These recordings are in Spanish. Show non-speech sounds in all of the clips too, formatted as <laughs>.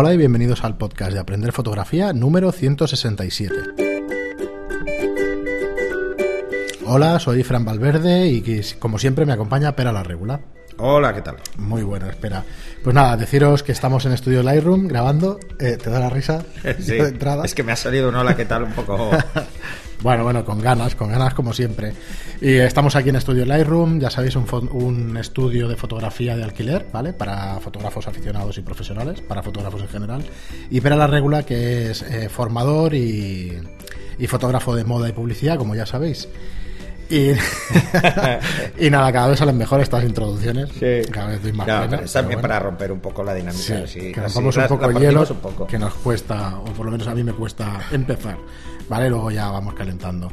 Hola y bienvenidos al podcast de Aprender Fotografía número 167. Hola, soy Fran Valverde y como siempre me acompaña Pera la Regula. Hola, ¿qué tal? Muy buena, espera. Pues nada, deciros que estamos en estudio Lightroom grabando. Eh, ¿Te da la risa? <laughs> Sí, es que me ha salido un hola, ¿qué tal? Un poco... <laughs> bueno, bueno, con ganas, con ganas como siempre. Y estamos aquí en estudio Lightroom, ya sabéis, un, un estudio de fotografía de alquiler, ¿vale? Para fotógrafos aficionados y profesionales, para fotógrafos en general. Y para la regula, que es eh, formador y, y fotógrafo de moda y publicidad, como ya sabéis. Y, <laughs> y, nada, cada vez salen mejor estas introducciones. Cada vez doy más pena, también para romper un poco la dinámica. Sí, que nos un poco hielo, que nos cuesta, o por lo menos a mí me cuesta empezar. ¿Vale? Luego ya vamos calentando.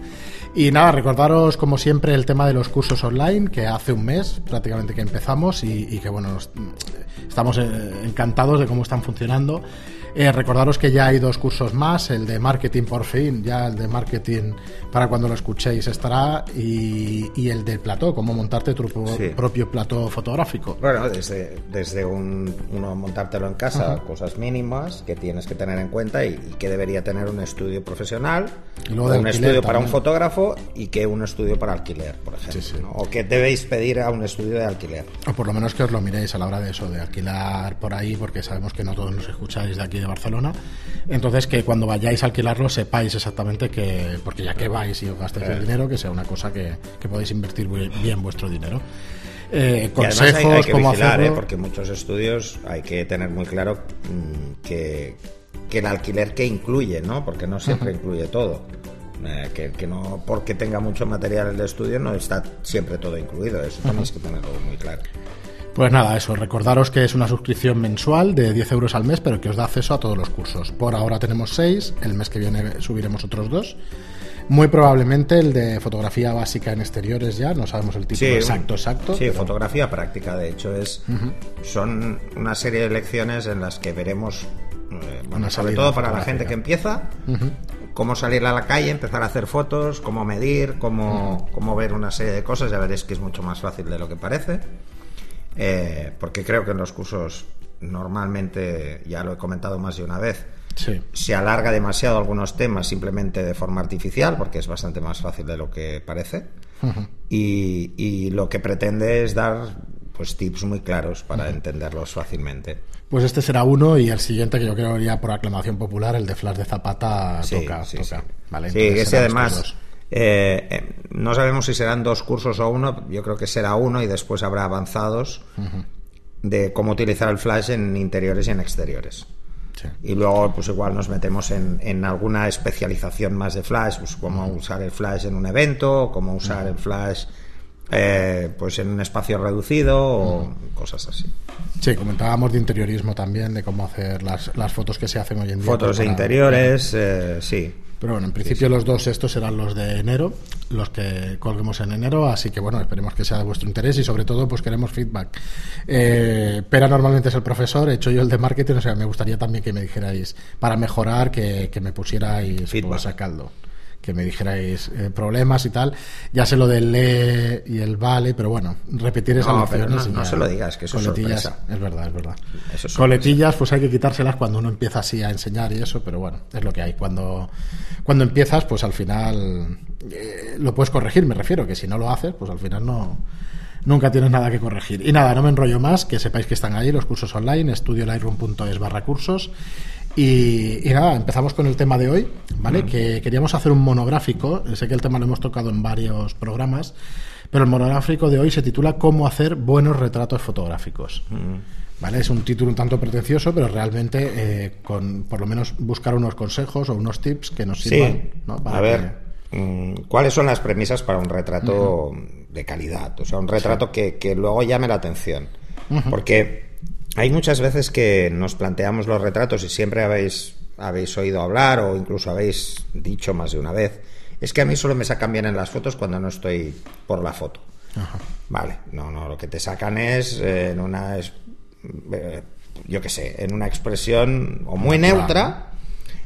Y nada, recordaros como siempre el tema de los cursos online, que hace un mes prácticamente que empezamos y, que bueno, estamos eh, encantados de cómo están funcionando. Eh, recordaros que ya hay dos cursos más, el de marketing por fin, ya el de marketing para cuando lo escuchéis estará, y, el del plató, cómo montarte tu propio plató fotográfico. Bueno, desde, desde un, uno montártelo en casa, cosas mínimas que tienes que tener en cuenta y, que debería tener un estudio profesional, un estudio para un fotógrafo y que un estudio para alquiler, por ejemplo. O que debéis pedir a un estudio de alquiler. O por lo menos que os lo miréis a la hora de eso, de alquilar por ahí, porque sabemos que no todos nos escucháis de aquí Barcelona. Entonces, que cuando vayáis a alquilarlo sepáis exactamente que, porque ya que vais y os gastáis el eh. dinero, que sea una cosa que, podéis invertir bien vuestro dinero. Eh, consejos, cómo hacerlo. ¿eh? porque muchos estudios hay que tener muy claro mm, que, que el alquiler que incluye, ¿no? Porque no siempre incluye todo. que, que, no porque tenga mucho material el estudio no está siempre todo incluido. Eso tenéis que tenerlo muy claro. Pues nada, eso, recordaros que es una suscripción mensual de 10 euros al mes, pero que os da acceso a todos los cursos. Por ahora tenemos 6, el mes que viene subiremos otros dos. Muy probablemente el de fotografía básica en exteriores ya, no sabemos el título exacto, exacto. Sí, fotografía práctica, de hecho, es son una serie de lecciones en las que veremos, eh, bueno, sobre todo para la gente que empieza, cómo salir a la calle, empezar a hacer fotos, cómo medir, cómo, cómo ver una serie de cosas, ya veréis que es mucho más fácil de lo que parece. Eh, porque creo que en los cursos normalmente, ya lo he comentado más de una vez, se alarga demasiado algunos temas simplemente de forma artificial, porque es bastante más fácil de lo que parece, y, lo que pretende es dar pues tips muy claros para entenderlos fácilmente. Pues este será uno y el siguiente que yo creo ya por aclamación popular, el de Flash de Zapata, toca. Sí, toca. Vale, sí ese además eh, eh, no sabemos si serán dos cursos o uno, yo creo que será uno y después habrá avanzados de cómo utilizar el flash en interiores y en exteriores. Y luego, pues igual nos metemos en, alguna especialización más de flash, pues cómo usar el flash en un evento, cómo usar el flash eh, pues en un espacio reducido o cosas así. Sí, comentábamos de interiorismo también, de cómo hacer las, fotos que se hacen hoy en día. Fotos de interiores, sí. Pero bueno, en principio los dos estos serán los de enero, los que colguemos en enero, así que bueno, esperemos que sea de vuestro interés y sobre todo pues queremos feedback. Eh, Pera normalmente es el profesor, he hecho yo el de marketing, o sea, me gustaría también que me dijerais, para mejorar, que, que me pusierais feedback. a caldo que me dijerais eh, problemas y tal. Ya sé lo del le y el vale, pero bueno, repetir esas no, No, se lo digas, que eso es sorpresa. Es verdad, es verdad. Coletillas, pues hay que quitárselas cuando uno empieza así a enseñar y eso, pero bueno, es lo que hay. Cuando, cuando empiezas, pues al final eh, lo puedes corregir, me refiero, que si no lo haces, pues al final no nunca tienes nada que corregir. Y nada, no me enrollo más, que sepáis que están ahí los cursos online, estudiolightroom.es barra cursos. Y, nada, empezamos con el tema de hoy, ¿vale? Que queríamos hacer un monográfico, sé que el tema lo hemos tocado en varios programas, pero el monográfico de hoy se titula Cómo hacer buenos retratos fotográficos. ¿Vale? Es un título un tanto pretencioso, pero realmente eh, con por lo menos buscar unos consejos o unos tips que nos sirvan. a ver, mm, ¿cuáles son las premisas para un retrato de calidad? O sea, un retrato que, que, luego llame la atención. Porque hay muchas veces que nos planteamos los retratos y siempre habéis, habéis oído hablar o incluso habéis dicho más de una vez, es que a mí solo me sacan bien en las fotos cuando no estoy por la foto. Vale, no, no, lo que te sacan es eh, en una, eh, yo qué sé, en una expresión o muy neutra,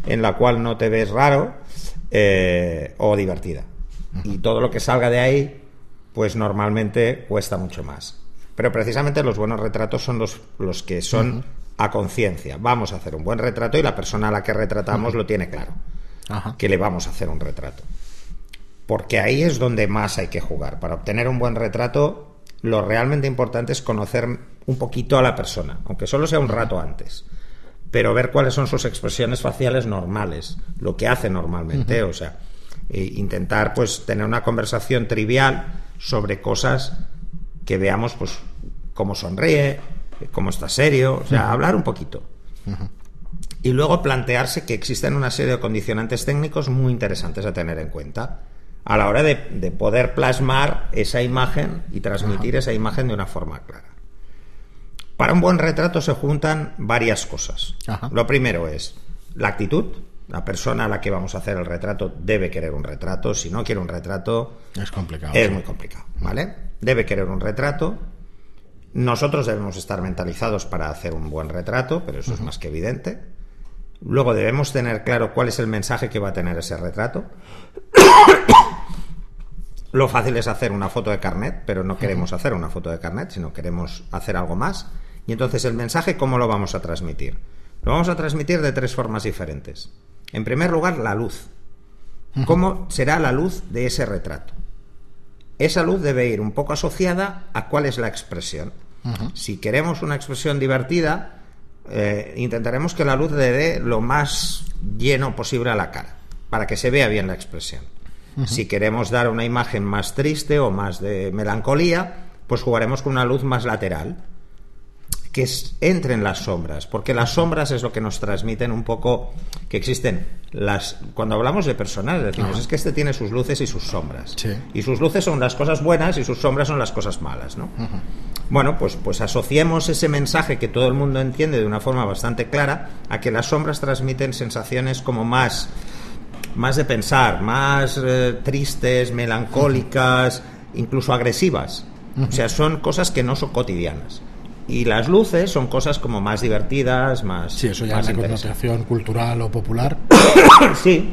en la cual no te ves raro eh, o divertida. Y todo lo que salga de ahí, pues normalmente cuesta mucho más. Pero precisamente los buenos retratos son los, los que son a conciencia. Vamos a hacer un buen retrato y la persona a la que retratamos lo tiene claro. Que le vamos a hacer un retrato. Porque ahí es donde más hay que jugar. Para obtener un buen retrato, lo realmente importante es conocer un poquito a la persona, aunque solo sea un rato antes. Pero ver cuáles son sus expresiones faciales normales, lo que hace normalmente. O sea, e intentar pues tener una conversación trivial sobre cosas que veamos pues cómo sonríe, cómo está serio, o sea, hablar un poquito. Y luego plantearse que existen una serie de condicionantes técnicos muy interesantes a tener en cuenta a la hora de, poder plasmar esa imagen y transmitir esa imagen de una forma clara. Para un buen retrato se juntan varias cosas. Lo primero es la actitud, la persona a la que vamos a hacer el retrato debe querer un retrato. Si no quiere un retrato. Es complicado. Es muy complicado, ¿vale? Debe querer un retrato. Nosotros debemos estar mentalizados para hacer un buen retrato, pero eso es más que evidente. Luego debemos tener claro cuál es el mensaje que va a tener ese retrato. <coughs> Lo fácil es hacer una foto de carnet, pero no queremos hacer una foto de carnet, sino queremos hacer algo más. Y entonces el mensaje, ¿cómo lo vamos a transmitir? Lo vamos a transmitir de tres formas diferentes. En primer lugar, la luz. ¿Cómo será la luz de ese retrato? Esa luz debe ir un poco asociada a cuál es la expresión. Si queremos una expresión divertida, eh, intentaremos que la luz le dé lo más lleno posible a la cara, para que se vea bien la expresión. Si queremos dar una imagen más triste o más de melancolía, pues jugaremos con una luz más lateral, que entre en las sombras, porque las sombras es lo que nos transmiten un poco que existen las cuando hablamos de personal decimos es que este tiene sus luces y sus sombras y sus luces son las cosas buenas y sus sombras son las cosas malas, ¿no? Bueno, pues pues asociemos ese mensaje que todo el mundo entiende de una forma bastante clara a que las sombras transmiten sensaciones como más más de pensar, más eh, tristes, melancólicas, incluso agresivas. O sea, son cosas que no son cotidianas. Y las luces son cosas como más divertidas, más. Sí, eso ya es una connotación cultural o popular. <coughs> sí,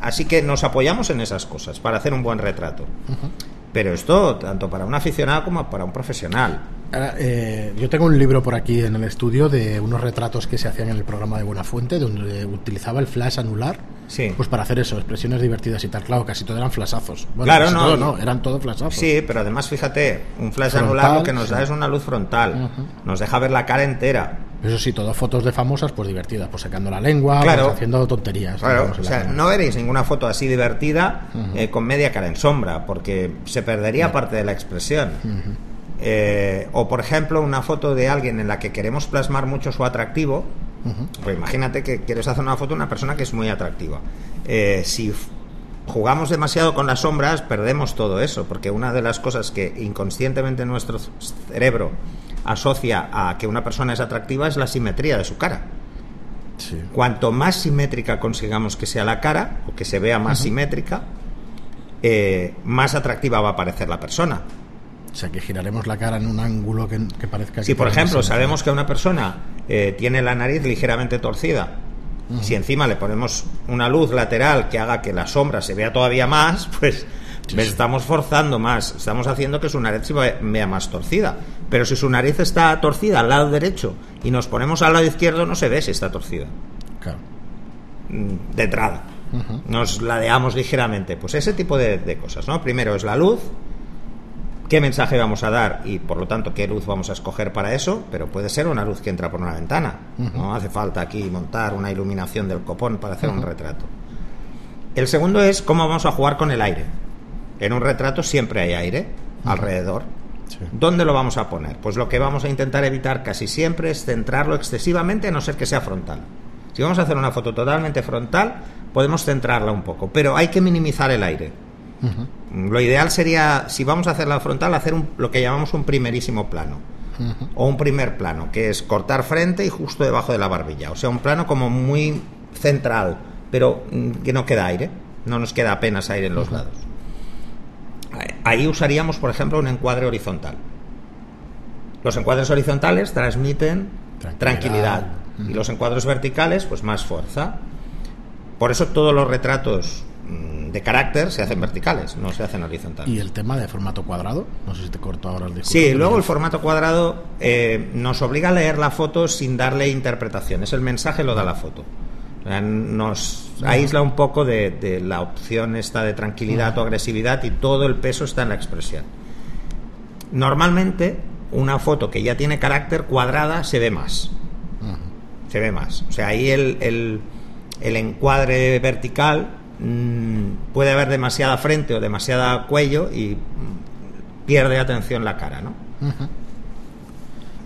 así que nos apoyamos en esas cosas para hacer un buen retrato. Pero esto, tanto para un aficionado como para un profesional. Eh, yo tengo un libro por aquí en el estudio de unos retratos que se hacían en el programa de Buenafuente, donde utilizaba el flash anular. Sí. Pues para hacer eso, expresiones divertidas y tal. Claro, casi todo eran flashazos. claro, no, no, eran todo flashazos. Sí, pero además, fíjate, un flash anular lo que nos da es una luz frontal. Nos deja ver la cara entera. Eso sí, todas fotos de famosas, pues divertidas, pues sacando la lengua, pues haciendo tonterías. Claro, o sea, no veréis ninguna foto así divertida eh, con media cara en sombra, porque se perdería parte de la expresión. Eh, o, por ejemplo, una foto de alguien en la que queremos plasmar mucho su atractivo. Pues imagínate que quieres hacer una foto de una persona que es muy atractiva. Eh, si jugamos demasiado con las sombras, perdemos todo eso, porque una de las cosas que inconscientemente nuestro cerebro asocia a que una persona es atractiva es la simetría de su cara. Cuanto más simétrica consigamos que sea la cara, o que se vea más simétrica, eh, más atractiva va a parecer la persona. O sea, que giraremos la cara en un ángulo que, parezca... Si, por ejemplo, sabemos que una persona eh, tiene la nariz ligeramente torcida, si encima le ponemos una luz lateral que haga que la sombra se vea todavía más, <laughs> pues estamos forzando más, estamos haciendo que su nariz se vea más torcida. Pero si su nariz está torcida al lado derecho y nos ponemos al lado izquierdo, no se ve si está torcida. Claro. Mm, de entrada. Nos ladeamos ligeramente. Pues ese tipo de, de cosas, ¿no? Primero es la luz, qué mensaje vamos a dar y por lo tanto qué luz vamos a escoger para eso, pero puede ser una luz que entra por una ventana. No hace falta aquí montar una iluminación del copón para hacer un retrato. El segundo es cómo vamos a jugar con el aire. En un retrato siempre hay aire alrededor. ¿Dónde lo vamos a poner? Pues lo que vamos a intentar evitar casi siempre es centrarlo excesivamente a no ser que sea frontal. Si vamos a hacer una foto totalmente frontal, podemos centrarla un poco, pero hay que minimizar el aire. Lo ideal sería, si vamos a hacer la frontal, hacer lo que llamamos un primerísimo plano. O un primer plano, que es cortar frente y justo debajo de la barbilla. O sea, un plano como muy central, pero mm, que no queda aire. No nos queda apenas aire en los lados. Ahí usaríamos, por ejemplo, un encuadre horizontal. Los encuadres horizontales transmiten tranquilidad. Y los encuadros verticales, pues más fuerza. Por eso todos los retratos de carácter se hacen verticales, no se hacen horizontales. ¿Y el tema de formato cuadrado? No sé si te corto ahora el discurso. Sí, luego el formato cuadrado eh, nos obliga a leer la foto sin darle interpretación. Es el mensaje lo da la foto. Nos aísla un poco de, la opción esta de tranquilidad o agresividad y todo el peso está en la expresión. Normalmente, una foto que ya tiene carácter cuadrada se ve más. Se ve más. O sea, ahí el, el encuadre vertical Mm, puede haber demasiada frente o demasiada cuello y pierde atención la cara, ¿no?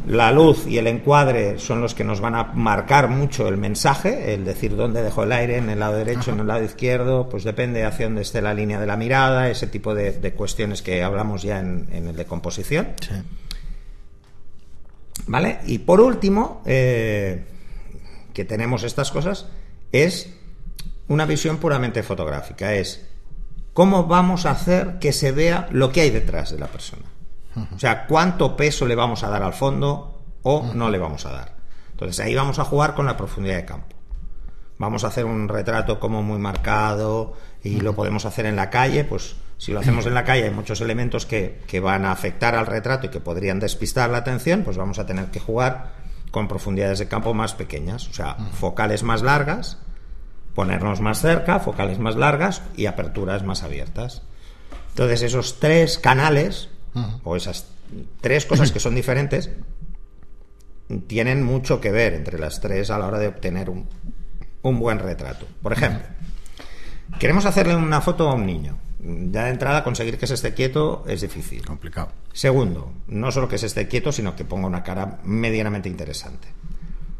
La luz y el encuadre son los que nos van a marcar mucho el mensaje, el decir dónde dejó el aire, en el lado derecho, en el lado izquierdo, pues depende hacia dónde esté la línea de la mirada, ese tipo de, cuestiones que hablamos ya en, el de composición. ¿Vale? Y por último, eh, que tenemos estas cosas, es una visión puramente fotográfica, es cómo vamos a hacer que se vea lo que hay detrás de la persona. O sea, cuánto peso le vamos a dar al fondo o no le vamos a dar. Entonces ahí vamos a jugar con la profundidad de campo. Vamos a hacer un retrato como muy marcado y lo podemos hacer en la calle, pues si lo hacemos en la calle hay muchos elementos que, que van a afectar al retrato y que podrían despistar la atención, pues vamos a tener que jugar con profundidades de campo más pequeñas, o sea, focales más largas ponernos más cerca, focales más largas y aperturas más abiertas. Entonces esos tres canales, o esas tres cosas que <clears throat> son diferentes, tienen mucho que ver entre las tres a la hora de obtener un, buen retrato. Por ejemplo, queremos hacerle una foto a un niño. Ya de entrada conseguir que se esté quieto es difícil. Complicado. Segundo, no solo que se esté quieto, sino que ponga una cara medianamente interesante.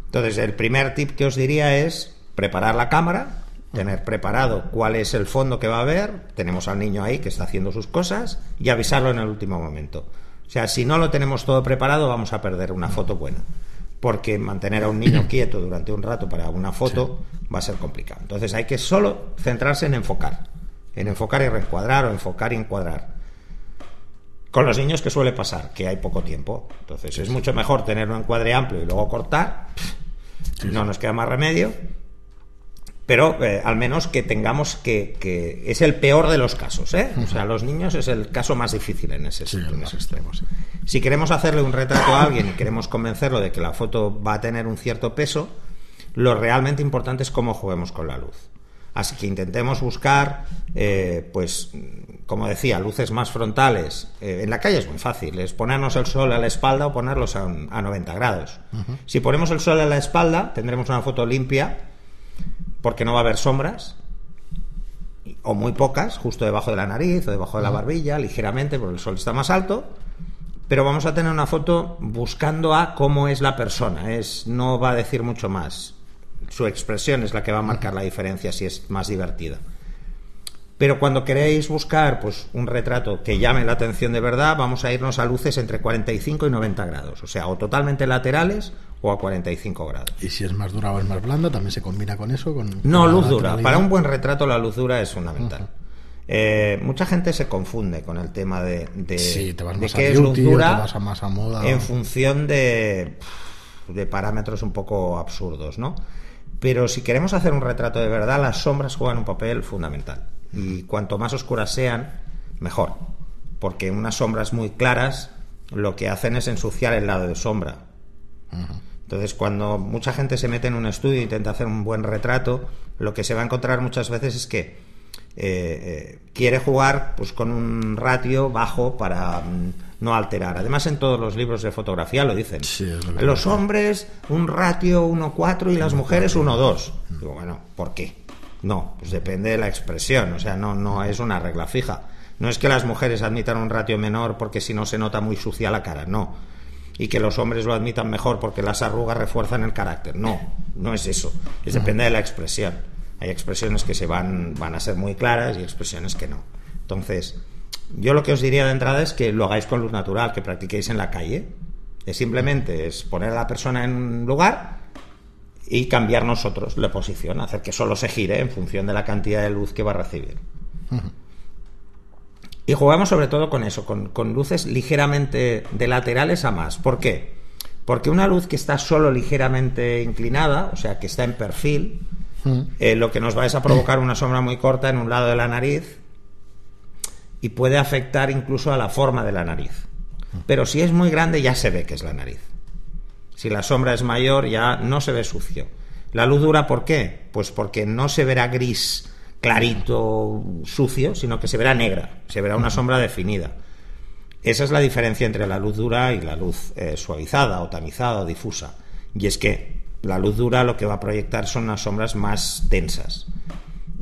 Entonces, el primer tip que os diría es preparar la cámara, tener preparado cuál es el fondo que va a haber, tenemos al niño ahí que está haciendo sus cosas y avisarlo en el último momento. O sea, si no lo tenemos todo preparado, vamos a perder una foto buena. Porque mantener a un niño <clears throat> quieto durante un rato para una foto va a ser complicado. Entonces hay que solo centrarse en enfocar. En enfocar y reencuadrar o enfocar y encuadrar. Con los niños, que suele pasar? Que hay poco tiempo. Entonces es mucho mejor tener un encuadre amplio y luego cortar. no nos queda más remedio pero eh, al menos que tengamos que, que, es el peor de los casos, ¿eh? O sea, los niños es el caso más difícil en ese, sí, extremo. Si queremos hacerle un retrato a alguien y queremos convencerlo de que la foto va a tener un cierto peso, lo realmente importante es cómo juguemos con la luz. Así que intentemos buscar, eh, pues, como decía, luces más frontales. Eh, en la calle es muy fácil, es ponernos el sol a la espalda o ponerlos a, a 90 grados. Si ponemos el sol a la espalda, tendremos una foto limpia porque no va a haber sombras, o muy pocas, justo debajo de la nariz o debajo de la barbilla, ligeramente, porque el sol está más alto, pero vamos a tener una foto buscando a cómo es la persona, es, no va a decir mucho más. Su expresión es la que va a marcar la diferencia si es más divertida. Pero cuando queréis buscar pues, un retrato que llame la atención de verdad, vamos a irnos a luces entre 45 y 90 grados, o sea, o totalmente laterales o a 45 grados. ¿Y si es más dura o es más blanda, también se combina con eso? Con, no, luz dura. Para un buen retrato la luz dura es fundamental. Eh, mucha gente se confunde con el tema de, de, qué es luz dura en función de, de parámetros un poco absurdos, ¿no? Pero si queremos hacer un retrato de verdad, las sombras juegan un papel fundamental y cuanto más oscuras sean, mejor, porque unas sombras muy claras lo que hacen es ensuciar el lado de sombra. Entonces, cuando mucha gente se mete en un estudio e intenta hacer un buen retrato, lo que se va a encontrar muchas veces es que eh, eh, quiere jugar pues con un ratio bajo para mm, no alterar. Además, en todos los libros de fotografía lo dicen. los hombres un ratio 1,4 y las mujeres 1,2. Digo, bueno, ¿por qué? No, pues depende de la expresión, o sea, no, no es una regla fija. No es que las mujeres admitan un ratio menor porque si no se nota muy sucia la cara, no. Y que los hombres lo admitan mejor porque las arrugas refuerzan el carácter. No, no es eso. Es depende de la expresión. Hay expresiones que se van, van a ser muy claras y expresiones que no. Entonces, yo lo que os diría de entrada es que lo hagáis con luz natural, que practiquéis en la calle. Es simplemente es poner a la persona en un lugar y cambiar nosotros la posición, hacer que solo se gire en función de la cantidad de luz que va a recibir. Y jugamos sobre todo con eso, con, luces ligeramente de laterales a más. ¿Por qué? Porque una luz que está solo ligeramente inclinada, o sea, que está en perfil, eh, lo que nos va es a provocar una sombra muy corta en un lado de la nariz y puede afectar incluso a la forma de la nariz. Pero si es muy grande ya se ve que es la nariz. Si la sombra es mayor ya no se ve sucio. La luz dura, ¿por qué? Pues porque no se verá gris clarito, sucio, sino que se verá negra, se verá una sombra definida. Esa es la diferencia entre la luz dura y la luz eh, suavizada o tamizada o difusa. Y es que la luz dura lo que va a proyectar son unas sombras más densas.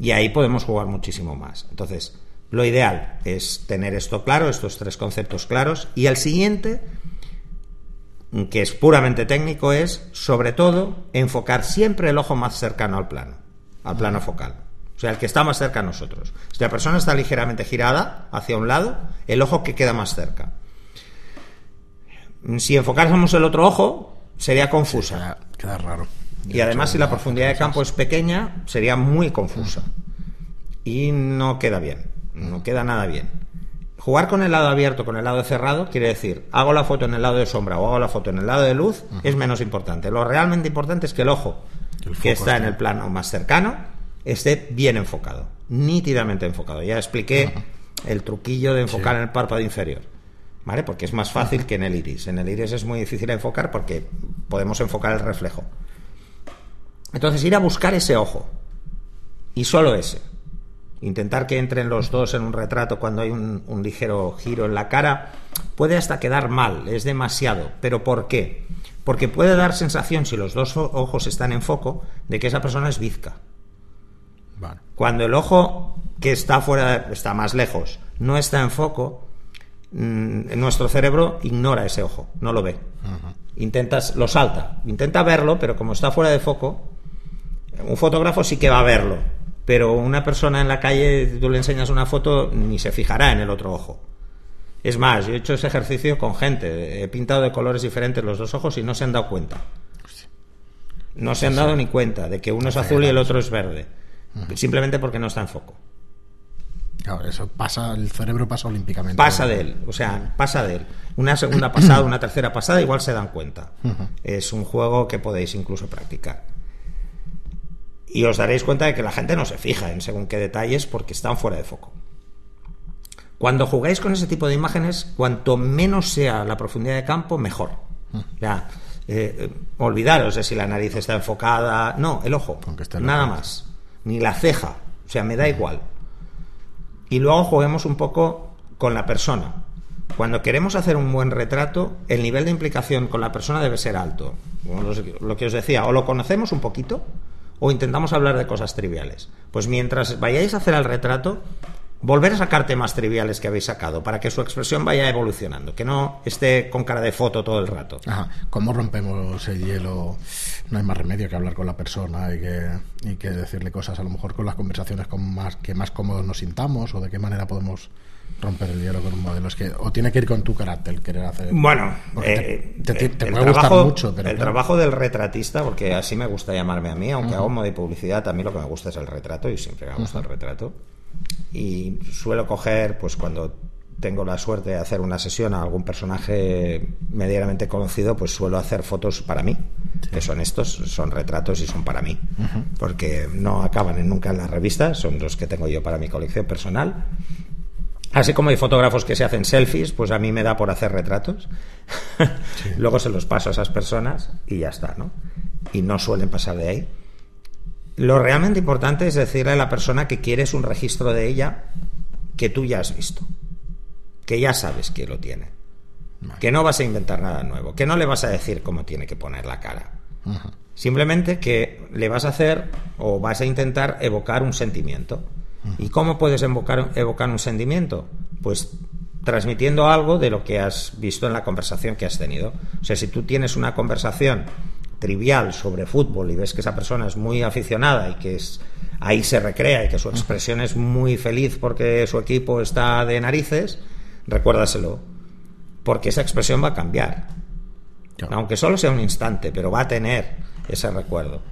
Y ahí podemos jugar muchísimo más. Entonces, lo ideal es tener esto claro, estos tres conceptos claros. Y el siguiente, que es puramente técnico, es, sobre todo, enfocar siempre el ojo más cercano al plano, al plano focal. O sea, el que está más cerca a nosotros. Si la persona está ligeramente girada hacia un lado, el ojo que queda más cerca. Si enfocáramos el otro ojo, sería confusa. queda, raro. Y además, si la profundidad de campo es pequeña, sería muy confusa. Y no queda bien. No queda nada bien. Jugar con el lado abierto, con el lado cerrado, quiere decir, hago la foto en el lado de sombra o hago la foto en el lado de luz, es menos importante. Lo realmente importante es que el ojo, que está en el plano más cercano, esté bien enfocado, nítidamente enfocado. Ya expliqué el truquillo de enfocar en el párpado inferior. ¿vale? Porque es más fácil que en el iris. En el iris es muy difícil enfocar porque podemos enfocar el reflejo. Entonces, ir a buscar ese ojo. Y solo ese. Intentar que entren los dos en un retrato cuando hay un, un, ligero giro en la cara puede hasta quedar mal, es demasiado. ¿Pero por qué? Porque puede dar sensación, si los dos ojos están en foco, de que esa persona es bizca. Cuando el ojo que está fuera, está más lejos, no está en foco, Mm, nuestro cerebro ignora ese ojo, no lo ve. Intentas, lo salta, intenta verlo, pero como está fuera de foco, un fotógrafo sí que va a verlo, pero una persona en la calle, tú le enseñas una foto, ni se fijará en el otro ojo. Es más, yo he hecho ese ejercicio con gente, he pintado de colores diferentes los dos ojos y no se han dado cuenta. No se han dado ni cuenta de que uno es azul y el otro es verde, simplemente porque no está en foco. Claro, eso pasa, el cerebro pasa olímpicamente. Pasa de él, o sea, pasa de él. Una segunda pasada, una tercera pasada, igual se dan cuenta. Es un juego que podéis incluso practicar. Y os daréis cuenta de que la gente no se fija en según qué detalles porque están fuera de foco. Cuando jugáis con ese tipo de imágenes, cuanto menos sea la profundidad de campo, mejor. Ya, eh, olvidaros de si la nariz está enfocada. No, el ojo. Nada más. Ni la ceja. O sea, me da igual y luego juguemos un poco con la persona. Cuando queremos hacer un buen retrato, el nivel de implicación con la persona debe ser alto. Lo que os decía, o lo conocemos un poquito o intentamos hablar de cosas triviales. Pues mientras vayáis a hacer el retrato, volver a sacar temas triviales que habéis sacado para que su expresión vaya evolucionando, que no esté con cara de foto todo el rato. Ajá. ¿Cómo rompemos el hielo? No hay más remedio que hablar con la persona y que, y que decirle cosas, a lo mejor con las conversaciones con más, que más cómodos nos sintamos o de qué manera podemos romper el hielo con un modelo. Es que, o tiene que ir con tu carácter, querer hacer. Bueno, te, eh, puede gustar mucho, pero. El trabajo del retratista, porque así me gusta llamarme a mí, aunque hago modo de publicidad, a mí lo que me gusta es el retrato y siempre me gusta el retrato y suelo coger, pues cuando tengo la suerte de hacer una sesión a algún personaje medianamente conocido, pues suelo hacer fotos para mí, que son estos, son retratos y son para mí, porque no acaban en nunca en la revista, son los que tengo yo para mi colección personal. Así como hay fotógrafos que se hacen selfies, pues a mí me da por hacer retratos. <laughs> Luego se los paso a esas personas y ya está, ¿no? Y no suelen pasar de ahí. Lo realmente importante es decirle a la persona que quieres un registro de ella que tú ya has visto, que ya sabes que lo tiene, que no vas a inventar nada nuevo, que no le vas a decir cómo tiene que poner la cara. Simplemente que le vas a hacer o vas a intentar evocar un sentimiento. ¿Y cómo puedes evocar, evocar un sentimiento? Pues transmitiendo algo de lo que has visto en la conversación que has tenido. O sea, si tú tienes una conversación trivial sobre fútbol y ves que esa persona es muy aficionada y que es ahí se recrea y que su expresión es muy feliz porque su equipo está de narices, recuérdaselo, porque esa expresión va a cambiar. Aunque solo sea un instante, pero va a tener ese recuerdo.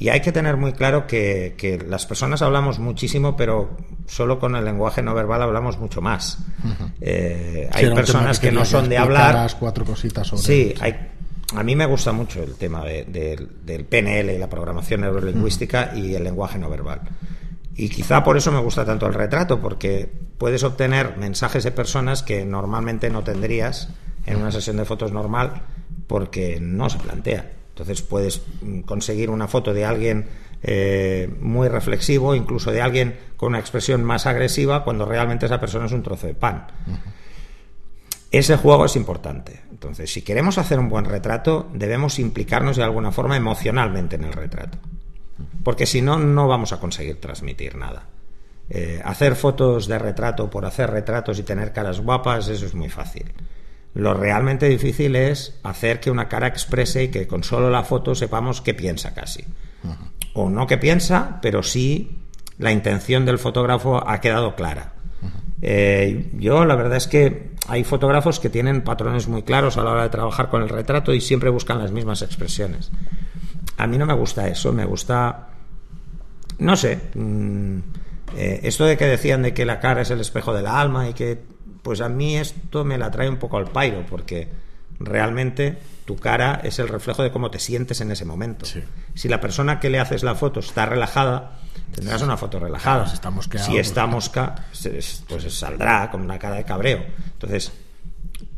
Y hay que tener muy claro que, las personas hablamos muchísimo, pero solo con el lenguaje no verbal hablamos mucho más. Eh, hay personas que no son de hablar. Cuatro cositas sobre sí, hay a mí me gusta mucho el tema del PNL, la programación neurolingüística y el lenguaje no verbal. Y quizá por eso me gusta tanto el retrato, porque puedes obtener mensajes de personas que normalmente no tendrías en una sesión de fotos normal porque no se plantea. Entonces puedes mm, conseguir una foto de alguien eh, muy reflexivo, incluso de alguien con una expresión más agresiva, cuando realmente esa persona es un trozo de pan. Ese juego es importante. Entonces, si queremos hacer un buen retrato, debemos implicarnos de alguna forma emocionalmente en el retrato. Porque si no, no vamos a conseguir transmitir nada. Eh, hacer fotos de retrato por hacer retratos y tener caras guapas, eso es muy fácil. Lo realmente difícil es hacer que una cara exprese y que con solo la foto sepamos qué piensa casi. O no qué piensa, pero sí la intención del fotógrafo ha quedado clara. Eh, yo la verdad es que hay fotógrafos que tienen patrones muy claros a la hora de trabajar con el retrato y siempre buscan las mismas expresiones. A mí no me gusta eso, me gusta, no sé, mm, eh, esto de que decían de que la cara es el espejo del alma y que pues a mí esto me la trae un poco al pairo, porque realmente tu cara es el reflejo de cómo te sientes en ese momento. Si la persona que le haces la foto está relajada, tendrás una foto relajada. si está mosca, pues saldrá con una cara de cabreo. Entonces,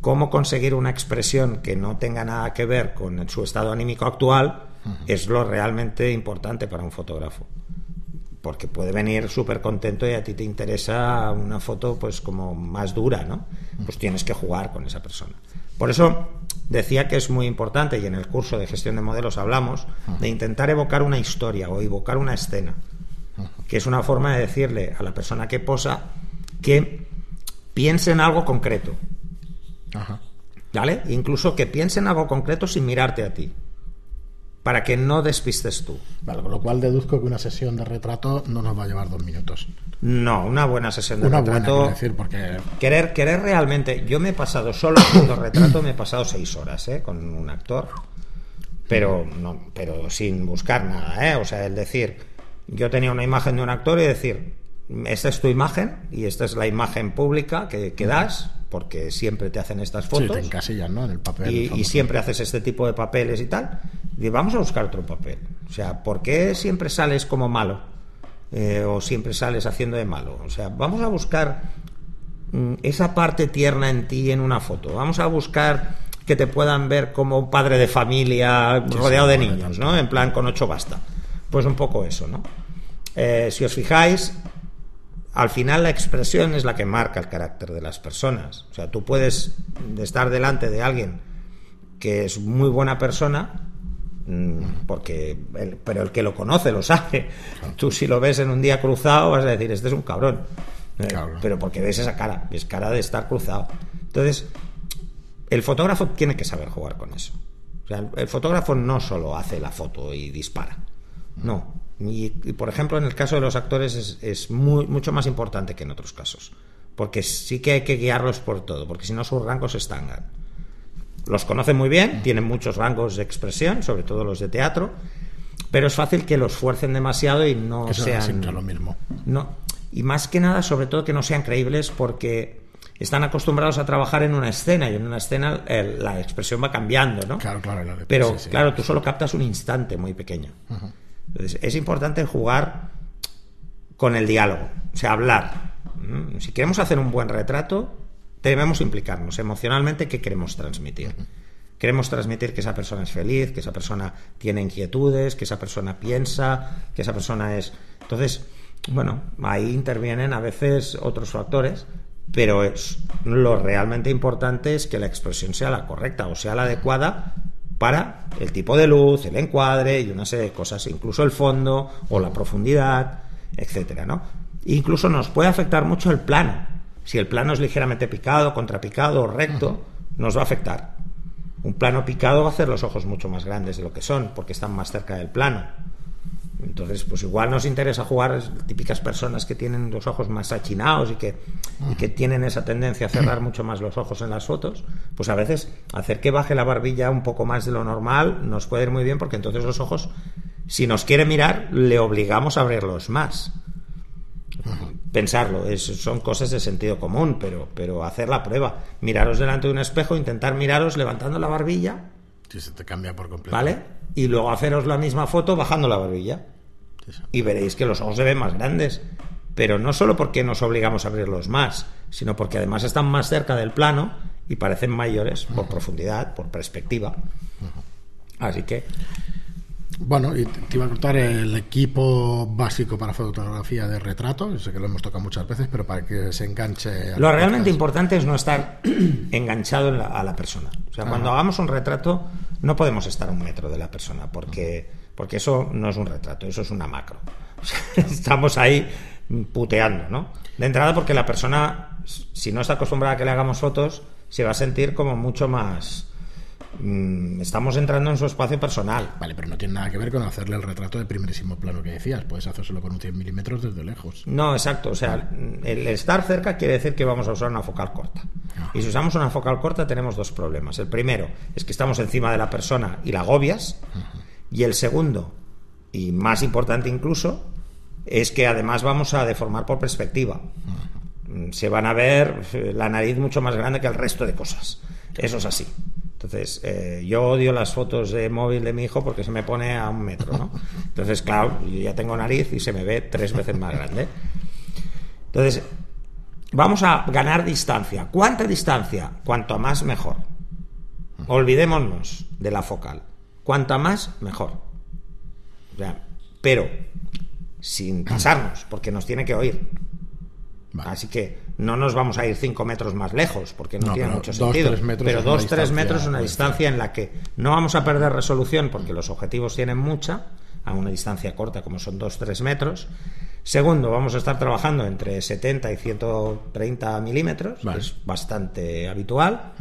cómo conseguir una expresión que no tenga nada que ver con su estado anímico actual es lo realmente importante para un fotógrafo porque puede venir súper contento y a ti te interesa una foto pues como más dura, ¿no? Pues tienes que jugar con esa persona. Por eso decía que es muy importante, y en el curso de gestión de modelos hablamos, de intentar evocar una historia o evocar una escena, que es una forma de decirle a la persona que posa que piense en algo concreto. ¿Vale? Incluso que piense en algo concreto sin mirarte a ti para que no despistes tú. Vale, con lo cual deduzco que una sesión de retrato no nos va a llevar dos minutos. No, una buena sesión de una retrato. Buena, decir, porque... querer, querer realmente. Yo me he pasado solo haciendo retrato, me he pasado seis horas ¿eh? con un actor, pero, no, pero sin buscar nada. ¿eh? O sea, el decir, yo tenía una imagen de un actor y decir, esta es tu imagen y esta es la imagen pública que, que das porque siempre te hacen estas fotos. Sí, te ¿no? En el papel. Y, siempre haces este tipo de papeles y tal. Y vamos a buscar otro papel. O sea, ¿por qué siempre sales como malo? Eh, o siempre sales haciendo de malo. O sea, vamos a buscar mm, esa parte tierna en ti en una foto. Vamos a buscar que te puedan ver como un padre de familia rodeado de niños, ¿no? En plan, con ocho basta. Pues un poco eso, ¿no? Eh, si os fijáis, al final la expresión es la que marca el carácter de las personas. O sea, tú puedes estar delante de alguien que es muy buena persona, mm, porque pero el que lo conoce lo sabe. Tú si lo ves en un día cruzado vas a decir, este es un cabrón. Eh, pero porque ves esa cara, es cara de estar cruzado. Entonces, el fotógrafo tiene que saber jugar con eso. O sea, el fotógrafo no solo hace la foto y dispara. No, y, por ejemplo, en el caso de los actores es, mucho más importante que en otros casos. Porque sí que hay que guiarlos por todo, porque si no sus rangos se estangan. Los conocen muy bien, tienen muchos rangos de expresión, sobre todo los de teatro, pero es fácil que los fuercen demasiado y no sean. lo mismo. No, y más que nada, sobre todo que no sean creíbles porque están acostumbrados a trabajar en una escena y en una escena la expresión va cambiando, ¿no? Claro, claro. Pero, claro, tú solo captas un instante muy pequeño. Entonces, es importante jugar con el diálogo, o sea, hablar. Mm, si queremos hacer un buen retrato, debemos implicarnos emocionalmente qué queremos transmitir. Queremos transmitir que esa persona es feliz, que esa persona tiene inquietudes, que esa persona piensa, que esa persona es... Entonces, bueno, ahí intervienen a veces otros factores, pero es, lo realmente importante es que la expresión sea la correcta o sea la adecuada para el tipo de luz, el encuadre y una serie de cosas, incluso el fondo o la profundidad, etcétera, ¿no? Incluso nos puede afectar mucho el plano. Si el plano es ligeramente picado, contrapicado o recto, nos va a afectar. Un plano picado va a hacer los ojos mucho más grandes de lo que son, porque están más cerca del plano. Entonces, pues igual nos interesa jugar típicas personas que tienen los ojos más achinados y que, que tienen esa tendencia a cerrar mucho más los ojos en las fotos, pues a veces hacer que baje la barbilla un poco más de lo normal nos puede ir muy bien porque entonces los ojos, si nos quiere mirar, le obligamos a abrirlos más. Pensarlo, son cosas de sentido común, pero, pero hacer la prueba. Miraros delante de un espejo, intentar miraros levantando la barbilla Sí, se te cambia por completo. ¿Vale? Y luego haceros la misma foto bajando la barbilla. Y veréis que los ojos se ven más grandes. Pero no solo porque nos obligamos a abrirlos más, sino porque además están más cerca del plano y parecen mayores por profundidad, por perspectiva. Así que bueno, y te iba a contar el equipo básico para fotografía de retrato, sé que lo hemos tocado muchas veces, pero para que se enganche. Lo realmente importante es no estar <clears throat> enganchado a la persona. O sea, cuando hagamos un retrato, no podemos estar a un metro de la persona, porque, porque eso no es un retrato, eso es una macro. <laughs> estamos ahí puteando, ¿no? De entrada, porque la persona, si no está acostumbrada a que le hagamos fotos, se va a sentir como mucho más Mm, estamos entrando en su espacio personal. Vale, pero no tiene nada que ver con hacerle el retrato de primerísimo plano que decías. Puedes hacérselo con un 100 milímetros desde lejos. No, exacto. O sea, el estar cerca quiere decir que vamos a usar una focal corta. Y si usamos una focal corta tenemos dos problemas. El primero es que estamos encima de la persona y la agobias. Y el segundo, y más importante incluso, es que además vamos a deformar por perspectiva. Se van a ver eh, la nariz mucho más grande que el resto de cosas. Eso es así. Entonces, eh, yo odio las fotos de móvil de mi hijo porque se me pone a un metro, ¿no? Entonces, claro, yo ya tengo nariz y se me ve tres veces más grande. Entonces, vamos a ganar distancia. ¿Cuánta distancia? Cuanto más, mejor. Olvidémonos de la focal. Cuanta más, mejor. pero sin pasarnos, porque nos tiene que oír. Así que no nos vamos a ir cinco metros más lejos, porque no, tiene mucho sentido. pero dos, tres metros es una distancia en la que no vamos a perder resolución, porque los objetivos tienen mucha, a una distancia corta como son dos, tres metros. Segundo, vamos a estar trabajando entre 70 y 130 milímetros, que es bastante habitual.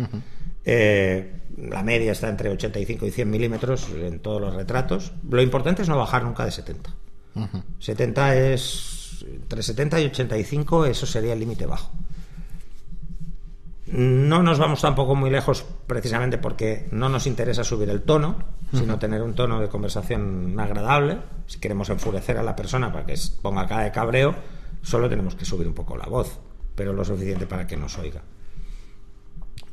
Eh, la media está entre 85 y 100 milímetros en todos los retratos. Lo importante es no bajar nunca de 70. 70 es entre 70 y 85, eso sería el límite bajo. No nos vamos tampoco muy lejos precisamente porque no nos interesa subir el tono, sino tener un tono de conversación agradable. Si queremos enfurecer a la persona para que ponga cara de cabreo, solo tenemos que subir un poco la voz, pero lo suficiente para que nos oiga.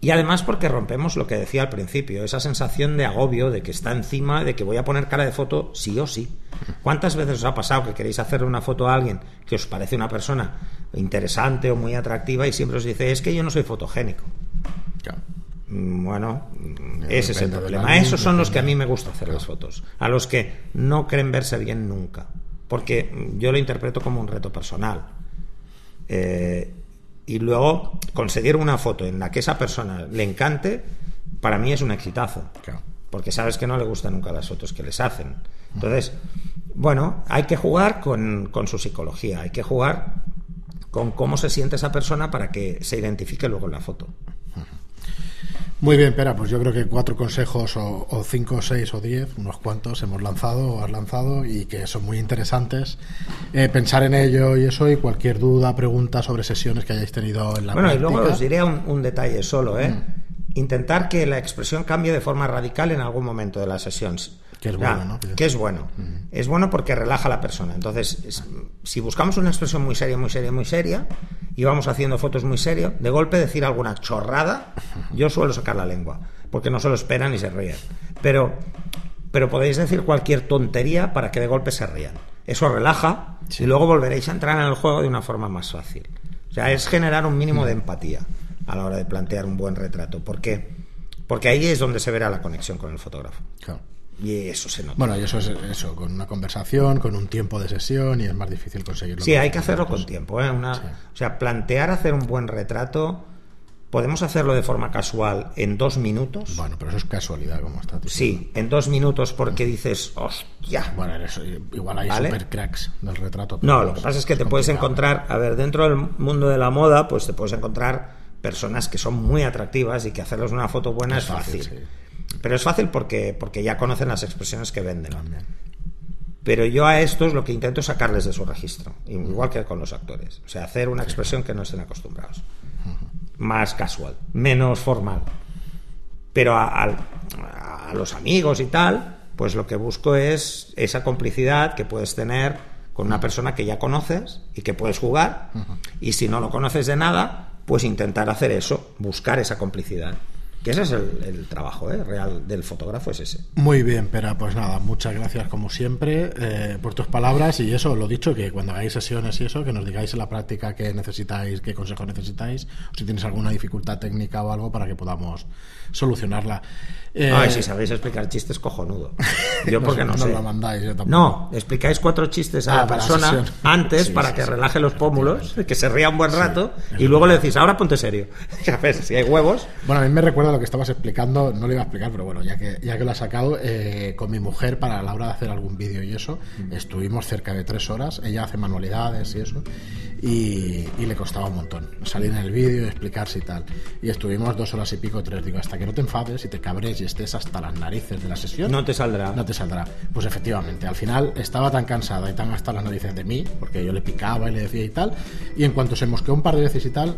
Y además porque rompemos lo que decía al principio, esa sensación de agobio, de que está encima, de que voy a poner cara de foto sí o sí. ¿Cuántas veces os ha pasado que queréis hacerle una foto a alguien que os parece una persona interesante o muy atractiva y siempre os dice, es que yo no soy fotogénico? Mm, bueno, ese es el problema. Esos son los que a mí me gusta hacer las fotos, a los que no creen verse bien nunca, porque yo lo interpreto como un reto personal. Eh, y luego conseguir una foto en la que esa persona le encante, para mí es un exitazo. Porque sabes que no le gustan nunca las fotos que les hacen. Entonces, bueno, hay que jugar con, su psicología, hay que jugar con cómo se siente esa persona para que se identifique luego en la foto. Muy bien, Pera, pues yo creo que cuatro consejos o, cinco, seis o diez, unos cuantos hemos lanzado o has lanzado y que son muy interesantes. Eh, pensar en ello y eso y cualquier duda, pregunta sobre sesiones que hayáis tenido en la Bueno, y luego os diré un, detalle solo, ¿eh? Mm. Intentar que la expresión cambie de forma radical en algún momento de la sesión. Que es bueno, ¿no? Que es bueno. Es bueno porque relaja a la persona. Entonces, si buscamos una expresión muy seria, muy seria, muy seria, y vamos haciendo fotos muy serias, de golpe decir alguna chorrada, yo suelo sacar la lengua, porque no se lo esperan y se ríen. Pero, pero podéis decir cualquier tontería para que de golpe se rían. Eso relaja y luego volveréis a entrar en el juego de una forma más fácil. O sea, es generar un mínimo de empatía a la hora de plantear un buen retrato. porque Porque ahí es donde se verá la conexión con el fotógrafo. Claro. Y eso se nota. Bueno, y eso es eso, con una conversación, con un tiempo de sesión, y es más difícil conseguirlo. Sí, hay que hacerlo con tiempo. ¿eh? Una, O sea, plantear hacer un buen retrato, podemos hacerlo de forma casual en dos minutos. Bueno, pero eso es casualidad, como está. Sí, en dos minutos porque dices, hostia. Bueno, eso, igual hay super cracks del retrato. No, lo que pasa es que te puedes encontrar, a ver, dentro del mundo de la moda, pues te puedes encontrar personas que son muy atractivas y que hacerles una foto buena es, fácil. Pero es fácil porque, porque ya conocen las expresiones que venden. Pero yo a estos lo que intento es sacarles de su registro, igual que con los actores. O sea, hacer una expresión que no estén acostumbrados. Más casual, menos formal. Pero a, a, los amigos y tal, pues lo que busco es esa complicidad que puedes tener con una persona que ya conoces y que puedes jugar. Y si no lo conoces de nada, pues intentar hacer eso, buscar esa complicidad. Que ese es el, trabajo ¿eh? real del fotógrafo, es ese. Muy bien, pero pues nada, muchas gracias como siempre eh, por tus palabras y eso, lo dicho, que cuando hagáis sesiones y eso, que nos digáis en la práctica qué necesitáis, qué consejo necesitáis, o si tienes alguna dificultad técnica o algo para que podamos solucionarla. Eh, Ay, si sabéis explicar chistes, cojonudo. <laughs> Yo porque no, no, sé. lo mandáis, yo tampoco. No, explicáis cuatro chistes a Ah, la la persona antes Sí, para sí, que sí. relaje los pómulos, que se ría un buen rato, y luego le decís, ahora ponte serio. <laughs> Ver, si hay huevos. Bueno, a mí me recuerda lo que estabas explicando, no lo iba a explicar, pero bueno, ya que, ya que lo has sacado, eh, con mi mujer para la hora de hacer algún vídeo y eso, estuvimos cerca de tres horas, ella hace manualidades y eso, y, y le costaba un montón salir en el vídeo y explicarse y tal. Y estuvimos dos horas y pico, tres, digo, hasta que no te enfades y te cabres y estés hasta las narices de la sesión. No te saldrá. No te saldrá. Pues efectivamente, al final estaba tan cansada y tan hasta las narices de mí, porque yo le picaba y le decía y tal, y en cuanto se mosqueó un par de veces y tal,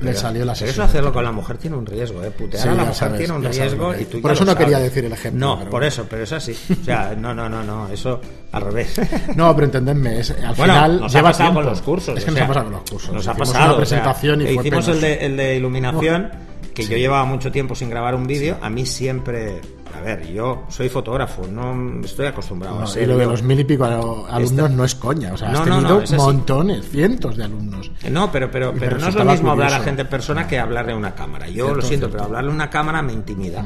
le salió la Pero sesión. eso hacerlo con la mujer tiene un riesgo, ¿eh? Putear Sí, a la mujer sabes, tiene un sabes riesgo y tú por ya eso lo no quería sabes. decir el ejemplo, No, pero por eso, pero es así. O sea, no, no, no, no, eso al revés. <laughs> No, pero entendedme, es, al Bueno, final nos ha lleva pasado tiempo. con los cursos. Es que o nos sea, ha pasado con los cursos. Nos ha Hicimos pasado. una o sea, presentación y fue hicimos el de, el de iluminación, que Sí. yo llevaba mucho tiempo sin grabar un vídeo. A mí siempre. A ver, yo soy fotógrafo, no estoy acostumbrado a No, ser. y lo de los mil y pico alumnos Esta- no es coña. O sea, No, has tenido no, montones, cientos de alumnos. No, pero, pero, pero me no es lo mismo hablar a curioso. gente en persona que hablarle a una cámara. Yo Cierto, lo siento, cierto. pero hablarle a una cámara me intimida.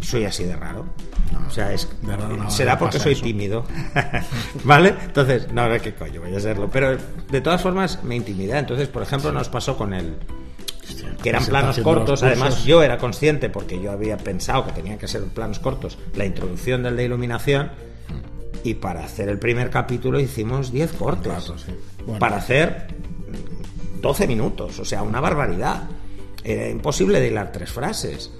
Soy así de raro. O sea, es, de raro no, será no porque soy eso. tímido. <laughs> ¿Vale? Entonces, no, no, qué coño, voy a serlo. Pero de todas formas me intimida. Entonces, por ejemplo, nos pasó con el que eran planos de los cortos. Además, yo era consciente, porque yo había pensado que tenían que ser planos cortos, la introducción del de iluminación. Y para hacer el primer capítulo hicimos 10 cortes. rato, sí. Bueno. Para hacer 12 minutos, o sea, una barbaridad. Era imposible de hilar tres frases.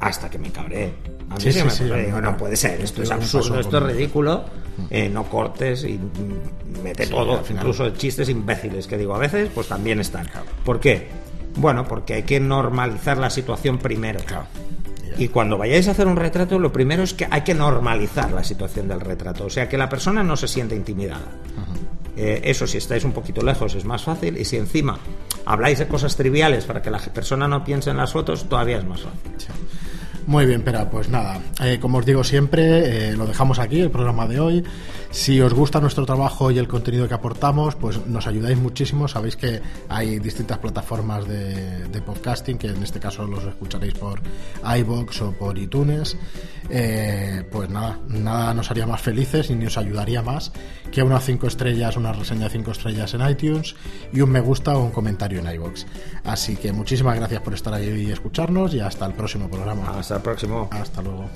Hasta que me cabré. A mí Sí, se sí, me digo, no puede ser, esto es absurdo, esto es ridículo. eh, no cortes y mm, mete todo, incluso chistes imbéciles que digo a veces, pues también están. ¿Por qué? Bueno, porque hay que normalizar la situación primero. Claro. Y cuando vayáis a hacer un retrato, lo primero es que hay que normalizar la situación del retrato. O sea, que la persona no se siente intimidada. Eh, eso, si estáis un poquito lejos, es más fácil. Y si encima habláis de cosas triviales para que la persona no piense en las fotos, todavía es más fácil. Muy bien, pero pues nada, eh, como os digo siempre, eh, lo dejamos aquí, el programa de hoy. Si os gusta nuestro trabajo y el contenido que aportamos, pues nos ayudáis muchísimo. Sabéis que hay distintas plataformas de, de podcasting, que en este caso los escucharéis por iBox o por iTunes. Eh, pues nada, nada nos haría más felices y ni os ayudaría más que unas 5 estrellas, una reseña de 5 estrellas en iTunes y un me gusta o un comentario en iBox. Así que muchísimas gracias por estar ahí y escucharnos y hasta el próximo programa. Hasta el próximo. Hasta luego.